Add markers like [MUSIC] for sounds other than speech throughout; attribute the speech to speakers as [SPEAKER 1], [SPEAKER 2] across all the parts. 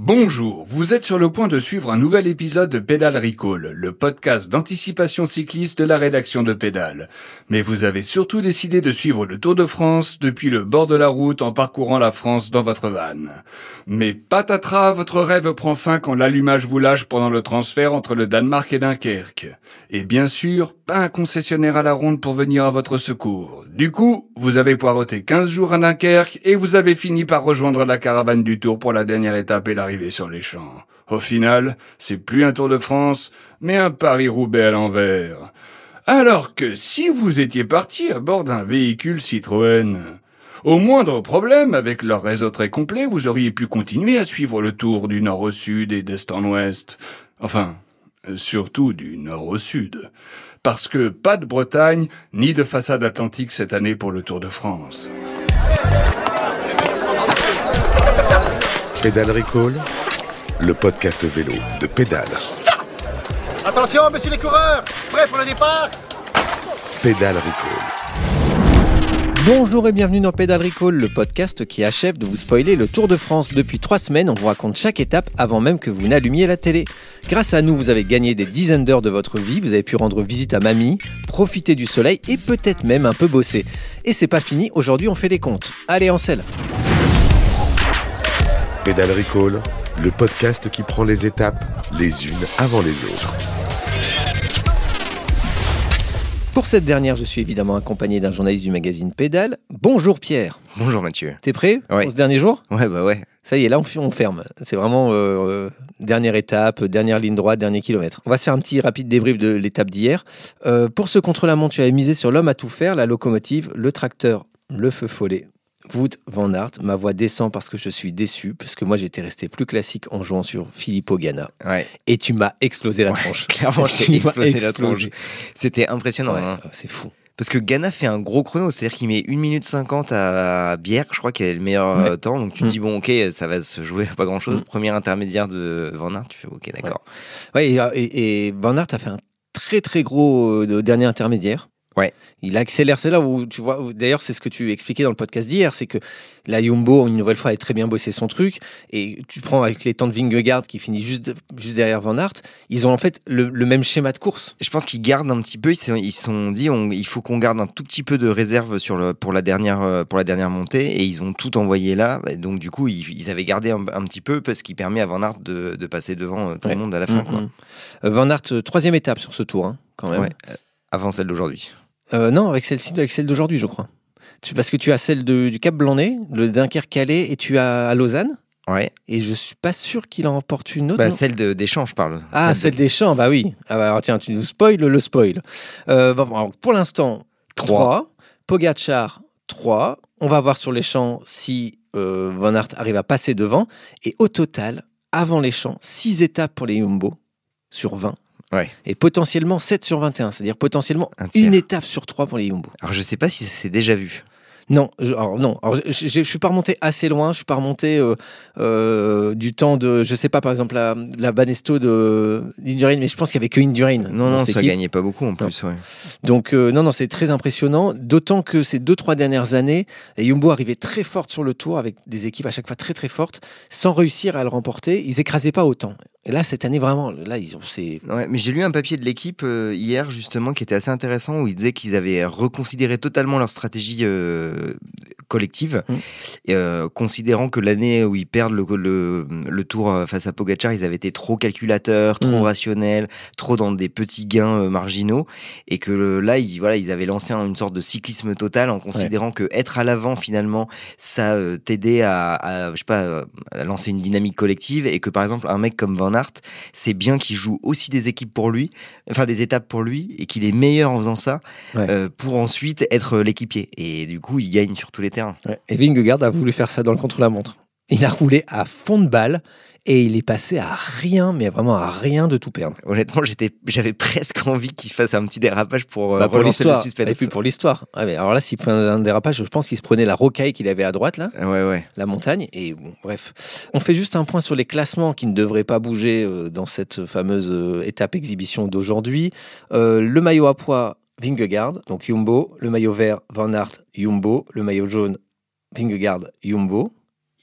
[SPEAKER 1] Bonjour, vous êtes sur le point de suivre un nouvel épisode de Pédale Recall, le podcast d'anticipation cycliste de la rédaction de Pédale. Mais vous avez surtout décidé de suivre le Tour de France depuis le bord de la route en parcourant la France dans votre van. Mais patatras, votre rêve prend fin quand l'allumage vous lâche pendant le transfert entre le Danemark et Dunkerque. Et bien sûr, pas un concessionnaire à la ronde pour venir à votre secours. Du coup, vous avez poireauté 15 jours à Dunkerque et vous avez fini par rejoindre la caravane du Tour pour la dernière étape et la sur les champs. Au final, c'est plus un Tour de France, mais un Paris-Roubaix à l'envers. Alors que si vous étiez parti à bord d'un véhicule Citroën, au moindre problème, avec leur réseau très complet, vous auriez pu continuer à suivre le tour du nord au sud et d'est en ouest. Enfin, surtout du nord au sud. Parce que pas de Bretagne, ni de façade atlantique cette année pour le Tour de France.
[SPEAKER 2] Pédale Recall, le podcast vélo de Pédale.
[SPEAKER 3] Attention, messieurs les coureurs, prêts pour le départ?
[SPEAKER 2] Pédale Recall.
[SPEAKER 4] Bonjour et bienvenue dans Pédale Recall, le podcast qui achève de vous spoiler le Tour de France. Depuis trois semaines, on vous raconte chaque étape avant même que vous n'allumiez la télé. Grâce à nous, vous avez gagné des dizaines d'heures de votre vie, vous avez pu rendre visite à mamie, profiter du soleil et peut-être même un peu bosser. Et c'est pas fini, aujourd'hui on fait les comptes. Allez en selle
[SPEAKER 2] Pédale Recall, le podcast qui prend les étapes les unes avant les autres.
[SPEAKER 4] Pour cette dernière, je suis évidemment accompagné d'un journaliste du magazine Pédale. Bonjour Pierre.
[SPEAKER 5] Bonjour Mathieu.
[SPEAKER 4] T'es prêt
[SPEAKER 5] ouais.
[SPEAKER 4] pour ce dernier jour?
[SPEAKER 5] Ouais, bah ouais.
[SPEAKER 4] Ça y est, là on, ferme. C'est vraiment euh, dernière étape, dernière ligne droite, dernier kilomètre. On va se faire un petit rapide débrief de l'étape d'hier. Euh, pour ce contre-la-montre, tu avais misé sur l'homme à tout faire, la locomotive, le tracteur, le feu follet, Wout van Aert, ma voix descend parce que je suis déçu, parce que moi j'étais resté plus classique en jouant sur Filippo Ganna.
[SPEAKER 5] Ouais.
[SPEAKER 4] Et tu m'as explosé la tronche. [LAUGHS]
[SPEAKER 5] clairement, [LAUGHS] je t'ai explosé, la tronche. C'était impressionnant.
[SPEAKER 4] Ouais,
[SPEAKER 5] hein.
[SPEAKER 4] C'est fou.
[SPEAKER 5] Parce que Ghana fait un gros chrono, c'est-à-dire qu'il met 1 minute 50 à Bière, je crois qu'il est le meilleur
[SPEAKER 4] Ouais.
[SPEAKER 5] temps. Donc tu te
[SPEAKER 4] Mm.
[SPEAKER 5] dis, bon, ok, ça va se jouer à pas grand-chose.
[SPEAKER 4] Mm.
[SPEAKER 5] Premier intermédiaire de Van Aert, tu fais, ok, d'accord.
[SPEAKER 4] Ouais, et, et, et Van Aert a fait un très très gros euh, dernier intermédiaire.
[SPEAKER 5] Ouais.
[SPEAKER 4] Il accélère, c'est là où tu vois, d'ailleurs c'est ce que tu expliquais dans le podcast d'hier, c'est que la Jumbo, une nouvelle fois, a très bien bossé son truc, et tu prends avec les temps de Vingegaard qui finit juste, juste derrière Van Aert, ils ont en fait le, le même schéma de course.
[SPEAKER 5] Je pense qu'ils gardent un petit peu, ils se sont dit, on- il faut qu'on garde un tout petit peu de réserve sur le, pour, la dernière, euh, pour la dernière montée, et ils ont tout envoyé là. Et Donc du coup, ils, ils avaient gardé un, un petit peu, parce qu'il permet à Van Aert de, de passer devant euh, tout
[SPEAKER 4] Ouais.
[SPEAKER 5] le monde à la fin.
[SPEAKER 4] Mm,
[SPEAKER 5] quoi.
[SPEAKER 4] mm. Euh, Van Aert, troisième étape sur ce tour, hein, quand même.
[SPEAKER 5] Ouais. Avant celle d'aujourd'hui.
[SPEAKER 4] Euh, non, avec celle-ci, avec celle d'aujourd'hui, je crois. Tu- parce que tu as celle de- du Cap Blanc-Nez, le Dunkerque-Calais, et tu as à Lausanne.
[SPEAKER 5] Ouais.
[SPEAKER 4] Et je suis pas sûr qu'il en remporte une autre.
[SPEAKER 5] Bah, celle de- des champs, je parle.
[SPEAKER 4] Ah,
[SPEAKER 5] Celle
[SPEAKER 4] celle des champs, bah oui. Ah bah alors, tiens, tu nous spoil le spoil. Euh, alors, pour l'instant, 3. Pogachar, 3. On va voir sur les champs si euh, Van Aert arrive à passer devant. Et au total, avant les champs, 6 étapes pour les Jumbo sur 20.
[SPEAKER 5] Ouais.
[SPEAKER 4] Et potentiellement 7 sur 21, c'est-à-dire potentiellement
[SPEAKER 5] Un
[SPEAKER 4] une étape sur 3 pour les Jumbo.
[SPEAKER 5] Alors je sais pas si ça s'est déjà vu.
[SPEAKER 4] Non, je, alors non, alors, je, je, je suis pas remonté assez loin, je suis pas remonté euh, euh, du temps de, je sais pas, par exemple la, la Banesto de d'Indurain, mais je pense qu'il y avait que Indurain.
[SPEAKER 5] Non, non, ça gagnait pas beaucoup en plus. Ouais.
[SPEAKER 4] Donc euh, non, non, c'est très impressionnant. D'autant que ces deux trois dernières années, les Jumbo arrivaient très fortes sur le tour avec des équipes à chaque fois très très fortes, sans réussir à le remporter. Ils écrasaient pas autant. Et là, cette année vraiment, là ils ont
[SPEAKER 5] Ouais, mais j'ai lu un papier de l'équipe euh, hier justement qui était assez intéressant où ils disaient qu'ils avaient reconsidéré totalement leur stratégie euh, collective,
[SPEAKER 4] Mm.
[SPEAKER 5] et, euh, considérant que l'année où ils perdent le, le, le tour euh, face à Pogacar, ils avaient été trop calculateurs, trop
[SPEAKER 4] Mm.
[SPEAKER 5] rationnels, trop dans des petits gains euh, marginaux, et que le- là, ils, voilà, ils avaient lancé un- une sorte de cyclisme total en considérant que être à l'avant finalement, ça euh, t'aidait à, à, je sais pas, à lancer une dynamique collective, et que par exemple un mec comme Van Aert, c'est bien qu'il joue aussi des équipes pour lui, enfin des étapes pour lui, et qu'il est meilleur en faisant ça,
[SPEAKER 4] Ouais.
[SPEAKER 5] pour ensuite être l'équipier. Et du coup, il gagne sur tous les terrains.
[SPEAKER 4] Ouais. Et Vingegaard a voulu faire ça dans le contre-la-montre. Il a roulé à fond de balle et il est passé à rien, mais vraiment à rien de tout perdre.
[SPEAKER 5] Honnêtement, j'étais, j'avais presque envie qu'il fasse un petit dérapage pour, euh,
[SPEAKER 4] Bah, pour
[SPEAKER 5] relancer le suspense.
[SPEAKER 4] Et puis pour l'histoire. Ah, mais alors là, s'il prenait un dérapage, je pense qu'il se prenait la rocaille qu'il avait à droite, là,
[SPEAKER 5] Ouais, ouais.
[SPEAKER 4] la montagne. Et bon, bref. On fait juste un point sur les classements qui ne devraient pas bouger euh, dans cette fameuse euh, étape exhibition d'aujourd'hui. Euh, le maillot à poids, Vingegaard, donc Jumbo. Le maillot vert, Van Aert, Jumbo. Le maillot jaune, Vingegaard, Jumbo.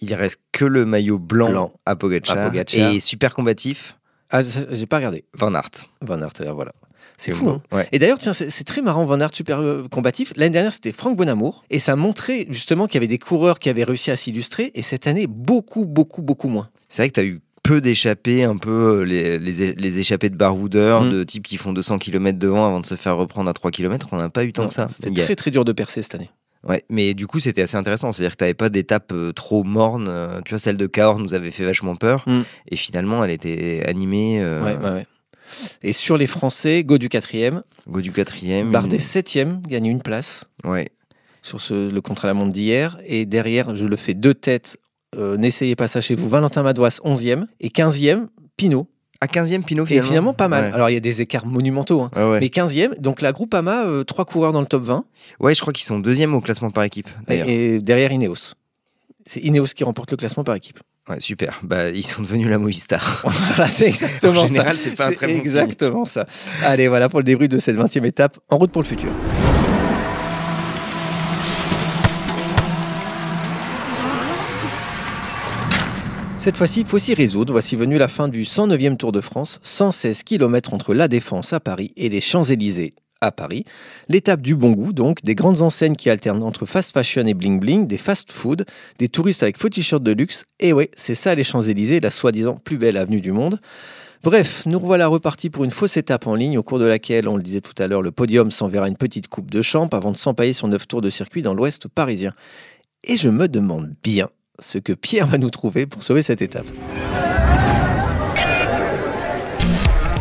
[SPEAKER 5] Il reste que le maillot blanc,
[SPEAKER 4] Blanc.
[SPEAKER 5] à, Pogacar,
[SPEAKER 4] À Pogacar.
[SPEAKER 5] et super combatif
[SPEAKER 4] Ah, j'ai pas regardé.
[SPEAKER 5] Van Aert.
[SPEAKER 4] Van Aert, euh, voilà. C'est fou. hein.
[SPEAKER 5] ouais.
[SPEAKER 4] Et d'ailleurs, tiens, c'est c'est très marrant, Van Aert super euh, combatif. L'année dernière, c'était Franck Bonamour. Et ça montrait justement qu'il y avait des coureurs qui avaient réussi à s'illustrer. Et cette année, beaucoup, beaucoup, beaucoup moins.
[SPEAKER 5] C'est vrai que tu as eu peu d'échappées, un peu euh, les, les, les échappées de baroudeurs,
[SPEAKER 4] Mm.
[SPEAKER 5] de types qui font 200 km devant avant de se faire reprendre à 3 km. On n'a pas eu tant
[SPEAKER 4] Non,
[SPEAKER 5] que ça.
[SPEAKER 4] C'était
[SPEAKER 5] a-
[SPEAKER 4] très, très dur de percer cette année.
[SPEAKER 5] Ouais, mais du coup, c'était assez intéressant. C'est-à-dire que tu n'avais pas d'étape euh, trop morne. euh, tu vois, celle de Cahors nous avait fait vachement peur.
[SPEAKER 4] Mm.
[SPEAKER 5] Et finalement, elle était animée. euh,
[SPEAKER 4] Ouais, ouais, ouais. Et sur les Français, Godu quatrième,
[SPEAKER 5] Go du quatrième.
[SPEAKER 4] Bardet
[SPEAKER 5] une-
[SPEAKER 4] septième, gagne une place
[SPEAKER 5] Ouais.
[SPEAKER 4] sur ce, le contre-la-montre d'hier. Et derrière, je le fais deux têtes. Euh, N'essayez pas ça chez vous. Valentin Madouas, 11e. Et 15e, Pinot.
[SPEAKER 5] À 15e, Pinot,
[SPEAKER 4] Et
[SPEAKER 5] finalement.
[SPEAKER 4] finalement, pas mal.
[SPEAKER 5] Ouais.
[SPEAKER 4] Alors, il y a des écarts monumentaux. hein.
[SPEAKER 5] Ouais, ouais.
[SPEAKER 4] Mais 15e, donc la Groupama, euh, trois coureurs dans le top 20.
[SPEAKER 5] Ouais, je crois qu'ils sont deuxième au classement par équipe.
[SPEAKER 4] Et, et derrière Ineos. C'est Ineos qui remporte le classement par équipe.
[SPEAKER 5] Ouais, super. Bah, ils sont devenus la Movistar. [LAUGHS]
[SPEAKER 4] Voilà, c'est [LAUGHS] exactement
[SPEAKER 5] en général,
[SPEAKER 4] ça.
[SPEAKER 5] c'est pas un très bon signe.
[SPEAKER 4] exactement ça. Allez, voilà pour le débrief de cette 20e étape. En route pour le futur. Cette fois-ci, il faut s'y résoudre. Voici venue la fin du 109e Tour de France. 116 km entre la Défense à Paris et les Champs-Élysées à Paris. L'étape du bon goût, donc, des grandes enseignes qui alternent entre fast fashion et bling bling, des fast food, des touristes avec faux t-shirts de luxe. Et ouais, c'est ça les Champs-Élysées, la soi-disant plus belle avenue du monde. Bref, nous revoilà repartis pour une fausse étape en ligne au cours de laquelle, on le disait tout à l'heure, le podium s'enverra une petite coupe de champ avant de s'empailler sur neuf tours de circuit dans l'ouest parisien. Et je me demande bien ce que Pierre va nous trouver pour sauver cette étape.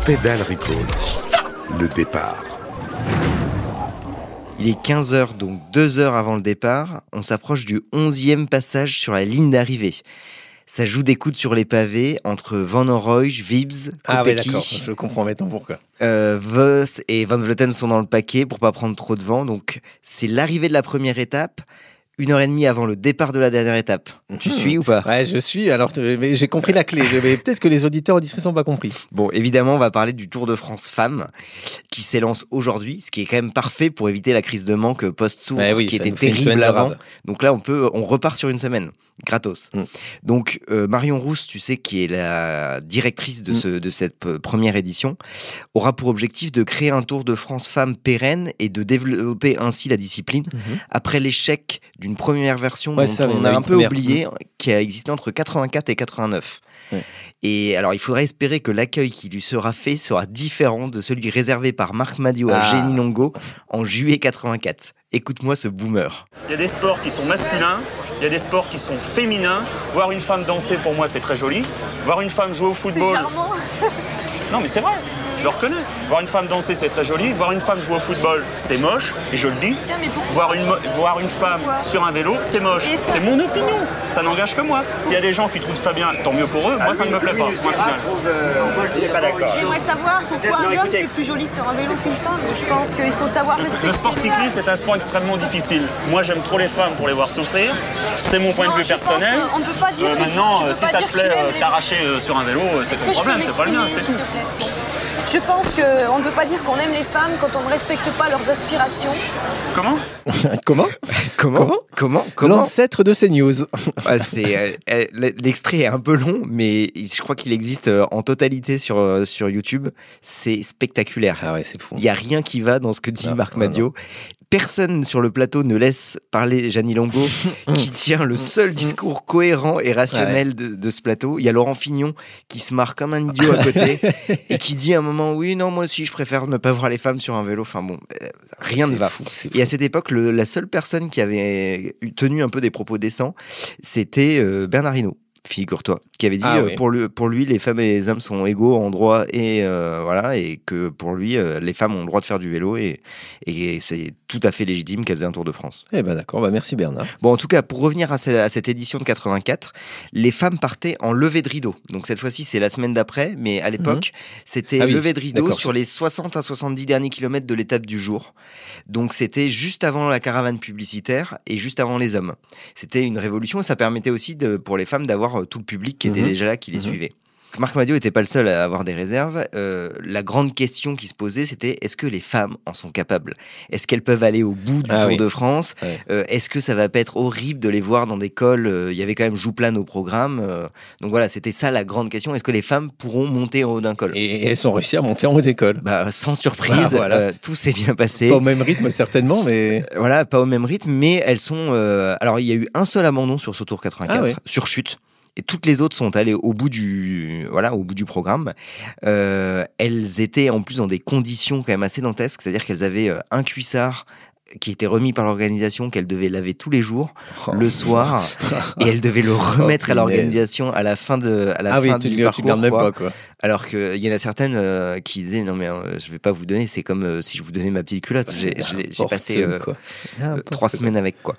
[SPEAKER 2] Pédale Recall. Le départ.
[SPEAKER 5] Il est 15h, donc deux heures avant le départ. On s'approche du 11e passage sur la ligne d'arrivée. Ça joue des coudes sur les pavés entre Van Orooij, Vibs,
[SPEAKER 4] Ah ouais,
[SPEAKER 5] Kopecky.
[SPEAKER 4] d'accord, je comprends maintenant pourquoi.
[SPEAKER 5] Euh, Voss et Van Vleuten sont dans le paquet pour pas prendre trop de vent. Donc, c'est l'arrivée de la première étape, une heure et demie avant le départ de la dernière étape. Tu
[SPEAKER 4] Mhm.
[SPEAKER 5] suis ou pas?
[SPEAKER 4] Ouais, je suis, alors mais j'ai compris la clé, mais peut-être que les auditeurs auditrices n'ont pas compris.
[SPEAKER 5] Bon, évidemment, on va parler du Tour de France femmes qui s'élance aujourd'hui, ce qui est quand même parfait pour éviter la crise de manque
[SPEAKER 4] oui,
[SPEAKER 5] qui était terrible avant. Donc là, on peut, on repart sur une semaine, gratos.
[SPEAKER 4] Mm.
[SPEAKER 5] Donc euh, Marion Rousse, tu sais, qui est la directrice de,
[SPEAKER 4] Mm.
[SPEAKER 5] ce, de cette euh, première édition, aura pour objectif de créer un Tour de France femmes pérenne et de développer ainsi la discipline après l'échec d'une première version
[SPEAKER 4] Ouais,
[SPEAKER 5] dont
[SPEAKER 4] ça,
[SPEAKER 5] on
[SPEAKER 4] a
[SPEAKER 5] un peu
[SPEAKER 4] première.
[SPEAKER 5] oublié, qui a existé entre 84 et 89.
[SPEAKER 4] Ouais.
[SPEAKER 5] Et alors, il faudrait espérer que l'accueil qui lui sera fait sera différent de celui réservé par Marc Madiot à
[SPEAKER 4] Ah.
[SPEAKER 5] Jenny Longo en juillet 84. Écoute-moi ce boomer.
[SPEAKER 6] Il y a des sports qui sont masculins, il y a des sports qui sont féminins. Voir une femme danser, pour moi, c'est très joli. Voir une femme jouer au football. Non, mais c'est vrai, le reconnais. Voir une femme danser, c'est très joli. Voir une femme jouer au football, c'est moche, et je le dis.
[SPEAKER 7] Tiens, mais pourquoi
[SPEAKER 6] Voir une, voir une femme
[SPEAKER 7] Pourquoi
[SPEAKER 6] sur un vélo, c'est moche. C'est mon opinion. Ça n'engage que moi. S'il y a des gens qui trouvent ça bien, tant mieux pour eux. Moi, ça ne me plaît pas. Point final.
[SPEAKER 7] J'aimerais savoir pourquoi un homme c'est plus joli sur un vélo qu'une femme. Je pense qu'il faut savoir respecter
[SPEAKER 6] Le sport cycliste est un sport extrêmement difficile. Moi, j'aime trop les femmes pour les voir souffrir. C'est mon point
[SPEAKER 7] Non,
[SPEAKER 6] de vue
[SPEAKER 7] je
[SPEAKER 6] personnel.
[SPEAKER 7] on peut pas dire-
[SPEAKER 6] Euh, maintenant, euh, si
[SPEAKER 7] pas
[SPEAKER 6] ça te plaît euh, t'arracher euh, sur un vélo, euh, c'est ton
[SPEAKER 7] je
[SPEAKER 6] problème, c'est pas le mien,
[SPEAKER 7] Je pense qu'on ne peut pas dire qu'on aime les femmes quand on ne respecte pas leurs aspirations.
[SPEAKER 6] Comment? [LAUGHS]
[SPEAKER 4] Comment?
[SPEAKER 5] Comment?
[SPEAKER 4] Comment?
[SPEAKER 5] Comment? Comment?
[SPEAKER 4] L'ancêtre de ces news. [LAUGHS]
[SPEAKER 5] Ouais, c'est, euh, euh, L'extrait est un peu long, mais je crois qu'il existe euh, en totalité sur, euh, sur YouTube. C'est spectaculaire.
[SPEAKER 4] Ah ouais, c'est fou.
[SPEAKER 5] Il n'y a rien qui va dans ce que dit Marc Madio. Personne sur le plateau ne laisse parler Jeannie Longo, [LAUGHS] qui tient le seul discours cohérent et rationnel de, de ce plateau. Il y a Laurent Fignon qui se marre comme un idiot à côté et qui dit à un moment Oui, non, moi aussi, je préfère ne pas voir les femmes sur un vélo. Enfin bon, euh, rien ne va.
[SPEAKER 4] fou,
[SPEAKER 5] Et à cette époque, le- la seule personne qui avait tenu un peu des propos décents, c'était euh, Bernard Hinault, figure-toi, qui avait dit
[SPEAKER 4] Ah
[SPEAKER 5] euh,
[SPEAKER 4] oui.
[SPEAKER 5] pour, lui, pour lui, les femmes et les hommes sont égaux en droit et euh, voilà, et que pour lui, euh, les femmes ont le droit de faire du vélo et, et c'est tout à fait légitime qu'elles aient un Tour de France.
[SPEAKER 4] Eh ben d'accord, bah merci Bernard.
[SPEAKER 5] Bon, en tout cas, pour revenir à, ce- à cette édition de 84, les femmes partaient en levée de rideau. Donc cette fois-ci, c'est la semaine d'après, mais à l'époque, c'était
[SPEAKER 4] Ah oui,
[SPEAKER 5] levée de rideau sur les 60 à 70 derniers kilomètres de l'étape du jour. Donc c'était juste avant la caravane publicitaire et juste avant les hommes. C'était une révolution et ça permettait aussi de, pour les femmes d'avoir euh, tout le public qui était
[SPEAKER 4] Mhm.
[SPEAKER 5] déjà là, qui les
[SPEAKER 4] Mhm.
[SPEAKER 5] suivait. Marc Madio n'était pas le seul à avoir des réserves. Euh, la grande question qui se posait, c'était est-ce que les femmes en sont capables? Est-ce qu'elles peuvent aller au bout du
[SPEAKER 4] Ah
[SPEAKER 5] Tour
[SPEAKER 4] oui.
[SPEAKER 5] de France?
[SPEAKER 4] Ouais.
[SPEAKER 5] Euh, Est-ce que ça va pas être horrible de les voir dans des cols? Il y avait quand même Jouplane au programme. euh, donc voilà, c'était ça la grande question. Est-ce que les femmes pourront monter en haut d'un col?
[SPEAKER 4] Et elles ont réussi à monter en haut d'école.
[SPEAKER 5] bah, Sans surprise,
[SPEAKER 4] Ah, voilà.
[SPEAKER 5] euh, tout s'est bien passé.
[SPEAKER 4] Pas au même rythme certainement, mais
[SPEAKER 5] Voilà, pas au même rythme, mais elles sont. alors, il y a eu un seul abandon sur ce tour 84,
[SPEAKER 4] Ah
[SPEAKER 5] sur chute. Et toutes les autres sont allées au bout du, voilà, au bout du programme. Euh, elles étaient en plus dans des conditions quand même assez dantesques, c'est-à-dire qu'elles avaient euh, un cuissard qui était remis par l'organisation qu'elles devaient laver tous les jours, le soir, [LAUGHS] et elles devaient le remettre à l'organisation à la fin de, à la
[SPEAKER 4] ah oui,
[SPEAKER 5] fin
[SPEAKER 4] tu,
[SPEAKER 5] du
[SPEAKER 4] tu
[SPEAKER 5] parcours.
[SPEAKER 4] gardes même
[SPEAKER 5] quoi.
[SPEAKER 4] pas quoi.
[SPEAKER 5] Alors qu'il y en a certaines euh, qui disaient non mais euh, je vais pas vous donner, c'est comme euh, si je vous donnais ma petite culotte. J'ai- J'ai passé euh, trois semaines avec quoi.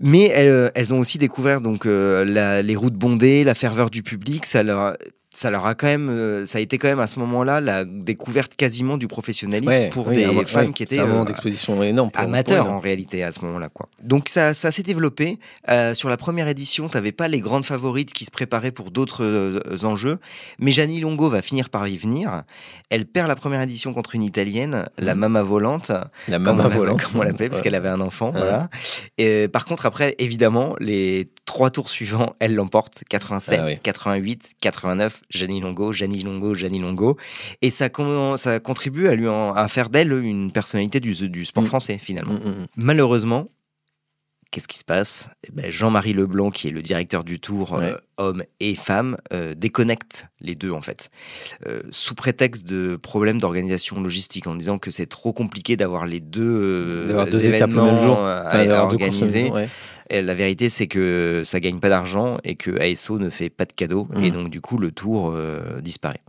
[SPEAKER 5] Mais elles, elles ont aussi découvert donc la- les routes bondées, la ferveur du public. Ça leur, ça leur a quand même, euh, ça a été quand même à ce moment-là la découverte quasiment du professionnalisme
[SPEAKER 4] Ouais,
[SPEAKER 5] pour
[SPEAKER 4] oui,
[SPEAKER 5] des
[SPEAKER 4] un mo-
[SPEAKER 5] femmes
[SPEAKER 4] ouais,
[SPEAKER 5] qui étaient euh,
[SPEAKER 4] d'exposition énorme. pour-
[SPEAKER 5] amateurs
[SPEAKER 4] pour
[SPEAKER 5] en réalité à ce moment-là quoi. Donc ça, ça s'est développé. Euh, sur la première édition, t'avais pas les grandes favorites qui se préparaient pour d'autres euh, enjeux, mais Gianni Longo va finir par y venir. Elle perd la première édition contre une italienne, la Mama Volante.
[SPEAKER 4] La
[SPEAKER 5] l'a-
[SPEAKER 4] volante.
[SPEAKER 5] comme on l'appelait, parce qu'elle avait un enfant.
[SPEAKER 4] Ouais.
[SPEAKER 5] Voilà. Et, par contre, après, évidemment, les trois tours suivants, elle l'emporte 87,
[SPEAKER 4] Ah oui.
[SPEAKER 5] 88, 89, Gianni Longo, Gianni Longo, Gianni Longo. Et ça, con- ça contribue à, lui en- à faire d'elle une personnalité du, du sport
[SPEAKER 4] Mm.
[SPEAKER 5] français, finalement.
[SPEAKER 4] Mm, mm.
[SPEAKER 5] Malheureusement, qu'est-ce qui se passe? Eh ben, Jean-Marie Leblanc, qui est le directeur du tour,
[SPEAKER 4] Ouais.
[SPEAKER 5] euh, homme et femme, euh, déconnecte les deux en fait, Euh, sous prétexte de problèmes d'organisation logistique, en disant que c'est trop compliqué d'avoir les deux, euh,
[SPEAKER 4] deux étapes le
[SPEAKER 5] événements
[SPEAKER 4] même jour.
[SPEAKER 5] à,
[SPEAKER 4] Enfin,
[SPEAKER 5] organiser.
[SPEAKER 4] ouais.
[SPEAKER 5] Et la vérité, c'est que ça gagne pas d'argent et que ASO ne fait pas de cadeaux,
[SPEAKER 4] Mhm.
[SPEAKER 5] et donc du coup le tour euh, disparaît.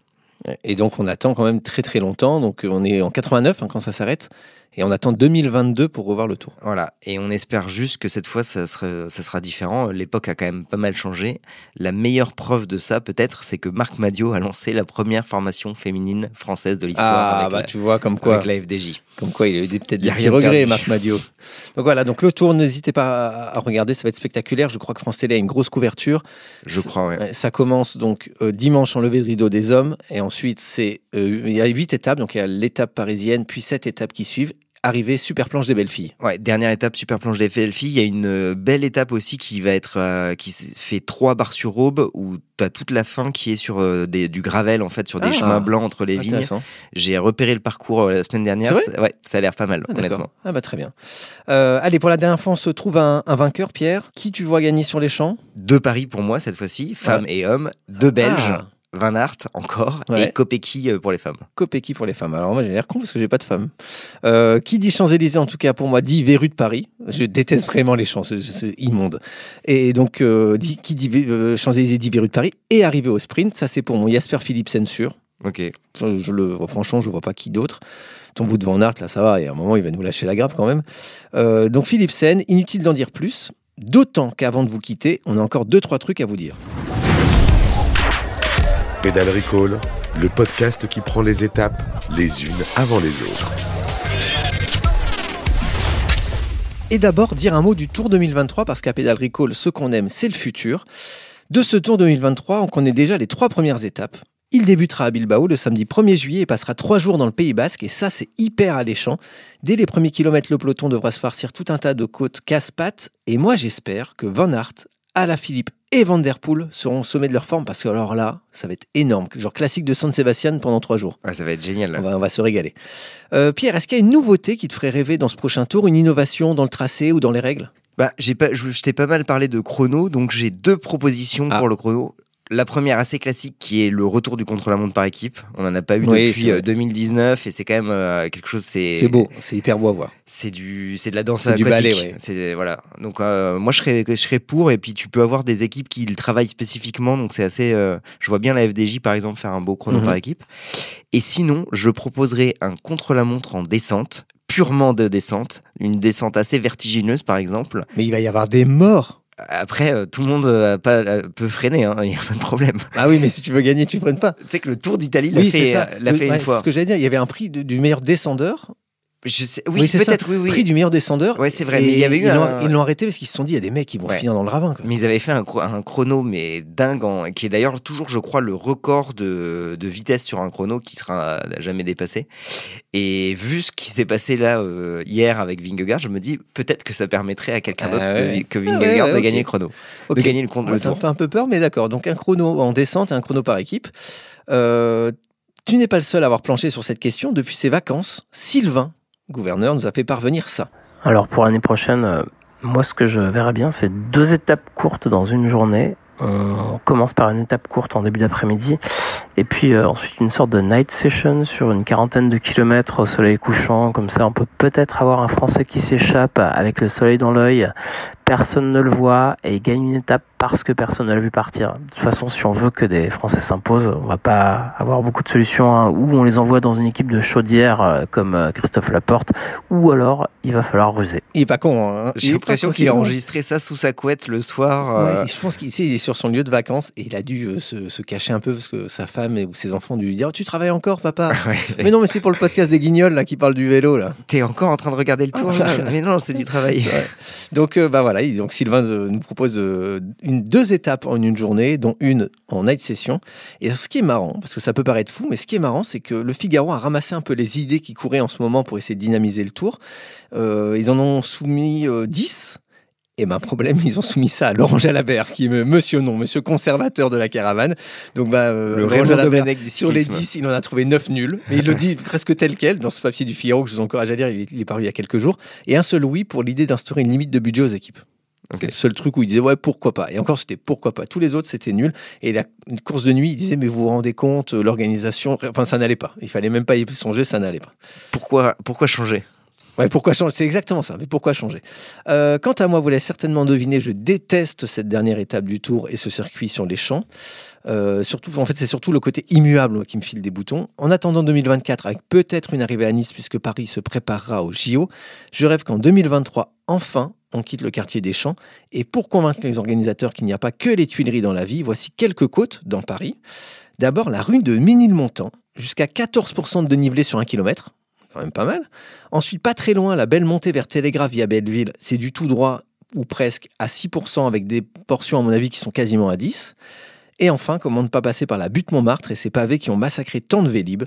[SPEAKER 4] Et donc on attend quand même très très longtemps. Donc on est en 89 hein, quand ça s'arrête. Et on attend 2022 pour revoir le tour.
[SPEAKER 5] Voilà, et on espère juste que cette fois ça sera, ça sera différent. L'époque a quand même pas mal changé. La meilleure preuve de ça, peut-être, c'est que Marc Madio a lancé la première formation féminine française de l'histoire
[SPEAKER 4] Ah
[SPEAKER 5] avec,
[SPEAKER 4] bah
[SPEAKER 5] la,
[SPEAKER 4] tu vois comme quoi.
[SPEAKER 5] avec la FDJ.
[SPEAKER 4] Comme quoi, il a eu des- peut-être des petits regrets. Marc Madio. Donc voilà, donc le tour, n'hésitez pas à, regarder, ça va être spectaculaire. Je crois que France Télé a une grosse couverture.
[SPEAKER 5] Je crois. Ouais,
[SPEAKER 4] Ça commence donc euh, dimanche en levée de rideau des hommes, et ensuite c'est euh, il y a huit étapes, donc il y a l'étape parisienne, puis sept étapes qui suivent. Arrivée super planche des belles filles.
[SPEAKER 5] Ouais, dernière étape, super planche des filles. Il y a une euh, belle étape aussi qui va être, euh, qui fait trois barres sur aube où t'as toute la fin qui est sur euh, des, du gravel en fait, sur des
[SPEAKER 4] Ah.
[SPEAKER 5] chemins blancs entre les vignes. J'ai repéré le parcours euh, la semaine dernière.
[SPEAKER 4] Vrai
[SPEAKER 5] ouais, ça a l'air pas mal,
[SPEAKER 4] Ah,
[SPEAKER 5] honnêtement.
[SPEAKER 4] Ah bah très bien. Allez, pour la dernière fois, on se trouve un, un vainqueur, Pierre. Qui tu vois gagner sur les champs?
[SPEAKER 5] Deux paris pour moi cette fois-ci, femmes et hommes, deux Belges,
[SPEAKER 4] Ah.
[SPEAKER 5] Van Aert encore
[SPEAKER 4] Ouais.
[SPEAKER 5] et Kopecky euh, pour les femmes.
[SPEAKER 4] Kopecky pour les femmes. Alors moi j'ai l'air con parce que j'ai pas de femme. Euh, qui dit Champs-Élysées en tout cas pour moi dit Verru de Paris. Je déteste vraiment les champs, c'est immonde. Et donc euh, dit, qui dit euh, Champs-Élysées dit Verru de Paris et arrivé au sprint, ça c'est pour mon Jasper Philipsen sûr.
[SPEAKER 5] Ok.
[SPEAKER 4] Je, je le, franchement, je vois pas qui d'autre. Ton bout de Van Aert, là, ça va. Et à un moment, il va nous lâcher la grappe quand même. Donc, Philipsen, inutile d'en dire plus. D'autant qu'avant de vous quitter, on a encore deux, trois trucs à vous dire.
[SPEAKER 2] Pédale Recall, le podcast qui prend les étapes les unes avant les autres.
[SPEAKER 4] Et d'abord, dire un mot du Tour 2023, parce qu'à Pédale Recall, ce qu'on aime, c'est le futur. De ce Tour 2023, on connaît déjà les trois premières étapes. Il débutera à Bilbao le samedi 1er juillet et passera trois jours dans le Pays Basque, et ça, c'est hyper alléchant. Dès les premiers kilomètres, le peloton devra se farcir tout un tas de côtes casse-pattes, et moi, j'espère que Van Aert, Alaphilippe et Van Der Poel seront au sommet de leur forme, parce que alors là, ça va être énorme. Genre classique de San Sébastien pendant trois jours.
[SPEAKER 5] Ouais, ça va être génial.
[SPEAKER 4] On va, on va se régaler. Euh, Pierre, est-ce qu'il y a une nouveauté qui te ferait rêver dans ce prochain tour, une innovation dans le tracé ou dans les règles?
[SPEAKER 5] Bah, j'ai pas, je, je t'ai pas mal parlé de chrono, donc j'ai deux propositions
[SPEAKER 4] Ah.
[SPEAKER 5] pour le chrono. La première assez classique qui est le retour du contre-la-montre par équipe. On en a pas eu
[SPEAKER 4] Oui,
[SPEAKER 5] depuis
[SPEAKER 4] vrai.
[SPEAKER 5] euh, 2019 et c'est quand même euh, quelque chose. C'est
[SPEAKER 4] beau, c'est hyper beau à voir.
[SPEAKER 5] C'est du, c'est de la danse
[SPEAKER 4] C'est du
[SPEAKER 5] aquatique.
[SPEAKER 4] ballet, ouais.
[SPEAKER 5] C'est voilà. Donc euh, moi je serais, je serais pour et puis tu peux avoir des équipes qui le travaillent spécifiquement. Donc c'est assez. euh, je vois bien la FDJ par exemple faire un beau chrono
[SPEAKER 4] Mhm.
[SPEAKER 5] par équipe. Et sinon je proposerais un contre-la-montre en descente, purement de descente, une descente assez vertigineuse par exemple.
[SPEAKER 4] Mais il va y avoir des morts.
[SPEAKER 5] Après, euh, tout le monde euh, pas, euh, peut freiner, hein, [LAUGHS] il n'y a pas de problème.
[SPEAKER 4] Ah oui, mais si tu veux gagner, tu freines pas.
[SPEAKER 5] Tu sais que le Tour d'Italie l'a
[SPEAKER 4] Oui,
[SPEAKER 5] fait,
[SPEAKER 4] c'est ça.
[SPEAKER 5] l'a fait
[SPEAKER 4] ouais,
[SPEAKER 5] une
[SPEAKER 4] c'est
[SPEAKER 5] fois.
[SPEAKER 4] ce que j'allais dire. Il y avait un prix de- du meilleur descendeur.
[SPEAKER 5] Je sais, oui, peut-être, oui, oui.
[SPEAKER 4] Prix du meilleur descendeur.
[SPEAKER 5] Ouais, c'est vrai. mais il y avait eu
[SPEAKER 4] ils l'ont-
[SPEAKER 5] un-
[SPEAKER 4] ils l'ont arrêté parce qu'ils se sont dit, il y a des mecs qui vont
[SPEAKER 5] Ouais.
[SPEAKER 4] finir dans le ravin. quoi.
[SPEAKER 5] Mais ils avaient fait un, chro- un chrono, mais dingue, en- qui est d'ailleurs toujours, je crois, le record de, de vitesse sur un chrono qui sera jamais dépassé. Et vu ce qui s'est passé là euh, hier avec Vingegaard, je me dis peut-être que ça permettrait à quelqu'un
[SPEAKER 4] Ah
[SPEAKER 5] d'autre
[SPEAKER 4] ouais.
[SPEAKER 5] que
[SPEAKER 4] Ah
[SPEAKER 5] Vingegaard de gagner le chrono,
[SPEAKER 4] Ok.
[SPEAKER 5] de gagner le, compte,
[SPEAKER 4] Ouais,
[SPEAKER 5] le
[SPEAKER 4] ça me
[SPEAKER 5] tour.
[SPEAKER 4] fait un peu peur, mais d'accord. Donc un chrono en descente et un chrono par équipe. Euh, tu n'es pas le seul à avoir planché sur cette question. Depuis ses vacances, Sylvain, gouverneur, nous a fait parvenir ça.
[SPEAKER 8] Alors pour l'année prochaine, euh, moi ce que je verrais bien, c'est deux étapes courtes dans une journée. On commence par une étape courte en début d'après-midi et puis euh, ensuite une sorte de night session sur une quarantaine de kilomètres au soleil couchant. Comme ça, on peut peut-être avoir un Français qui s'échappe avec le soleil dans l'œil. Personne ne le voit et il gagne une étape parce que personne ne l'a vu partir. De toute façon, si on veut que des Français s'imposent, on va pas avoir beaucoup de solutions. hein. Ou on les envoie dans une équipe de chaudière euh, comme euh, Christophe Laporte, ou alors il va falloir ruser.
[SPEAKER 4] Il est pas con. Hein.
[SPEAKER 5] J'ai l'impression qu'il a enregistré ça sous sa couette le soir. euh,
[SPEAKER 4] Ouais, je pense qu'il est sur son lieu de vacances et il a dû euh, se, se cacher un peu parce que sa femme et, ou ses enfants ont dû lui dire Tu travailles encore, papa? [LAUGHS] Mais non, mais c'est pour le podcast des Guignols là, qui parle du vélo. là.
[SPEAKER 5] T'es encore en train de regarder le tour là Mais non, c'est du travail.
[SPEAKER 4] Donc, euh, bah voilà, donc Sylvain euh, nous propose euh, deux étapes en une journée, dont une en night session. Et ce qui est marrant, parce que ça peut paraître fou, mais ce qui est marrant, c'est que le Figaro a ramassé un peu les idées qui couraient en ce moment pour essayer de dynamiser le tour. Euh, ils en ont soumis euh, 10. Et ben problème, ils ont soumis ça à Laurent Jalabert, qui est monsieur non, monsieur conservateur de la caravane. Donc bah, euh,
[SPEAKER 5] Le
[SPEAKER 4] Laurent Jalabert,
[SPEAKER 5] du
[SPEAKER 4] sur les
[SPEAKER 5] cyclisme.
[SPEAKER 4] 10, il en a trouvé 9 nuls. Mais il le dit presque tel quel dans ce papier du Figaro que je vous encourage à lire, il est, il est paru il y a quelques jours. Et un seul oui pour l'idée d'instaurer une limite de budget aux équipes.
[SPEAKER 5] Ok.
[SPEAKER 4] C'est le seul truc où il disait ouais pourquoi pas. Et encore c'était pourquoi pas. Tous les autres c'était nul. Et la une course de nuit, il disait mais vous vous rendez compte euh, l'organisation, enfin ça n'allait pas. Il fallait même pas y songer, ça n'allait pas.
[SPEAKER 5] Pourquoi, pourquoi changer?
[SPEAKER 4] Pourquoi changer? C'est exactement ça. Mais pourquoi changer? Euh, Quant à moi, vous l'avez certainement deviné, je déteste cette dernière étape du Tour et ce circuit sur les champs. Euh, en fait, c'est surtout le côté immuable qui me file des boutons. En attendant 2024, avec peut-être une arrivée à Nice, puisque Paris se préparera au JO, je rêve qu'en 2023, enfin, on quitte le quartier des Champs. Et pour convaincre les organisateurs qu'il n'y a pas que les Tuileries dans la vie, voici quelques côtes dans Paris. D'abord, la rue de Ménilmontant, jusqu'à 14% de dénivelé sur un kilomètre même pas mal. Ensuite, pas très loin, la belle montée vers Télégraphe via Belleville, c'est du tout droit ou presque à 6% avec des portions, à mon avis, qui sont quasiment à 10. Et enfin, comment ne pas passer par la butte Montmartre et ces pavés qui ont massacré tant de Vélib.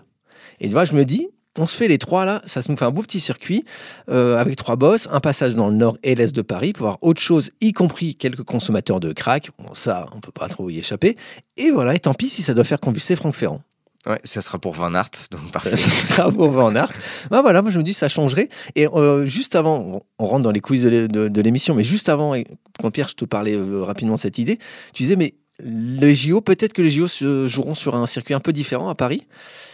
[SPEAKER 4] Et vois, je me dis, on se fait les trois là, ça nous fait un beau petit circuit euh, avec trois bosses, un passage dans le nord et l'est de Paris pour voir autre chose, y compris quelques consommateurs de crack. Bon, ça, on peut pas trop y échapper. Et voilà, et tant pis si ça doit faire convulser Franck Ferrand.
[SPEAKER 5] Ouais, ça sera pour Van Aert, donc [LAUGHS] parfait.
[SPEAKER 4] Ça sera pour Van Aert. Bah voilà, moi je me dis ça changerait. Et euh, juste avant, on- rentre dans les quiz de l'é- de de l'émission, mais juste avant, quand Pierre, je te parlais euh, rapidement de cette idée, tu disais, mais les JO, peut-être que les JO se joueront sur un circuit un peu différent à Paris.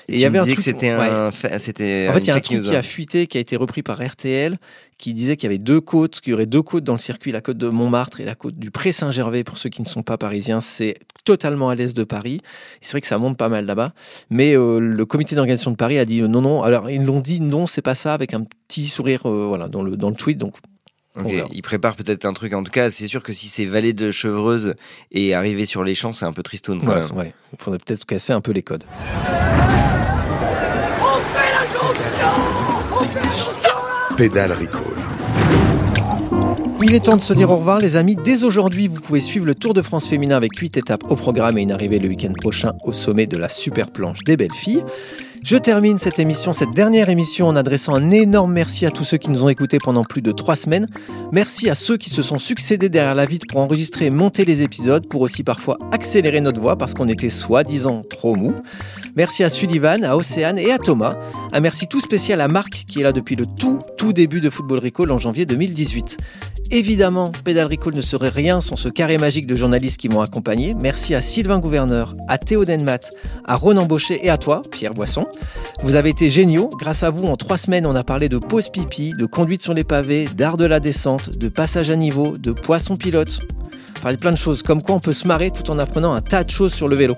[SPEAKER 5] Et,
[SPEAKER 4] il y avait un
[SPEAKER 5] disais que
[SPEAKER 4] truc-
[SPEAKER 5] c'était
[SPEAKER 4] ouais.
[SPEAKER 5] un, c'était
[SPEAKER 4] En fait, il y a un truc
[SPEAKER 5] news,
[SPEAKER 4] qui a
[SPEAKER 5] hein.
[SPEAKER 4] fuité, qui a été repris par RTL, qui disait qu'il y avait deux côtes, qu'il y aurait deux côtes dans le circuit, la côte de Montmartre et la côte du Pré-Saint-Gervais. Pour ceux qui ne sont pas parisiens, c'est totalement à l'est de Paris. C'est vrai que ça monte pas mal là-bas. Mais euh, le comité d'organisation de Paris a dit euh, non, non. Alors, ils l'ont dit non, c'est pas ça, avec un petit sourire euh, voilà, dans, le, dans le tweet. Donc, On.
[SPEAKER 5] Il prépare peut-être un truc. En tout cas, c'est sûr que si c'est vallée de Chevreuse et arrivé sur les champs, c'est un peu tristoun. Quand
[SPEAKER 4] ouais,
[SPEAKER 5] même.
[SPEAKER 4] ouais, il faudrait peut-être casser un peu les codes.
[SPEAKER 2] Pédale Recall.
[SPEAKER 4] Il est temps de se dire au revoir, les amis. Dès aujourd'hui, vous pouvez suivre le Tour de France féminin avec 8 étapes au programme et une arrivée le week-end prochain au sommet de la super planche des belles filles. Je termine cette émission, cette dernière émission, en adressant un énorme merci à tous ceux qui nous ont écoutés pendant plus de trois semaines. Merci à ceux qui se sont succédés derrière la vitre pour enregistrer et monter les épisodes, pour aussi parfois accélérer notre voix parce qu'on était soi-disant trop mou. Merci à Sullivan, à Océane et à Thomas. Un merci tout spécial à Marc qui est là depuis le tout, tout début de Football Recall en janvier 2018. Évidemment, Pédale Recall ne serait rien sans ce carré magique de journalistes qui m'ont accompagné. Merci à Sylvain Gouverneur, à Théo Denmat, à Ronan Baucher et à toi, Pierre Boisson. Vous avez été géniaux. Grâce à vous, en trois semaines, on a parlé de pause pipi, de conduite sur les pavés, d'art de la descente, de passage à niveau, de poisson pilote. Enfin, plein de choses. Comme quoi, on peut se marrer tout en apprenant un tas de choses sur le vélo.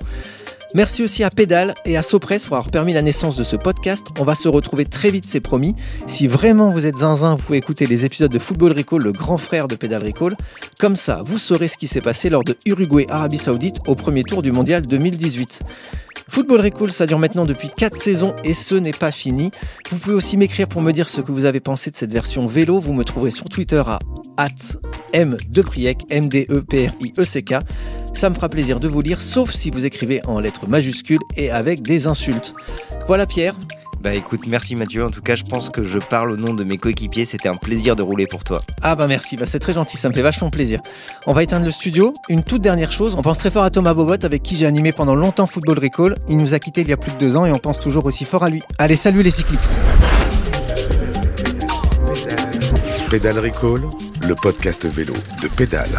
[SPEAKER 4] Merci aussi à Pédale et à Sopress pour avoir permis la naissance de ce podcast. On va se retrouver très vite, c'est promis. Si vraiment vous êtes zinzin, vous pouvez écouter les épisodes de Football Recall, le grand frère de Pédale Recall. Comme ça, vous saurez ce qui s'est passé lors de Uruguay-Arabie Saoudite au premier tour du mondial 2018. Football Recall, ça dure maintenant depuis 4 saisons et ce n'est pas fini. Vous pouvez aussi m'écrire pour me dire ce que vous avez pensé de cette version vélo. Vous me trouverez sur Twitter à m de Priec, m d e p r i e c k Ça me fera plaisir de vous lire, sauf si vous écrivez en lettres majuscules et avec des insultes. Voilà Pierre,
[SPEAKER 5] bah écoute, merci Mathieu. En tout cas, je pense que je parle au nom de mes coéquipiers. C'était un plaisir de rouler pour toi.
[SPEAKER 4] Ah bah merci, bah c'est très gentil, ça me fait vachement plaisir. On va éteindre le studio. Une toute dernière chose, on pense très fort à Thomas Bobot avec qui j'ai animé pendant longtemps Football Recall. Il nous a quitté il y a plus de deux ans et on pense toujours aussi fort à lui. Allez, salut les cycliques
[SPEAKER 2] Pédale Recall, le podcast vélo de Pédale.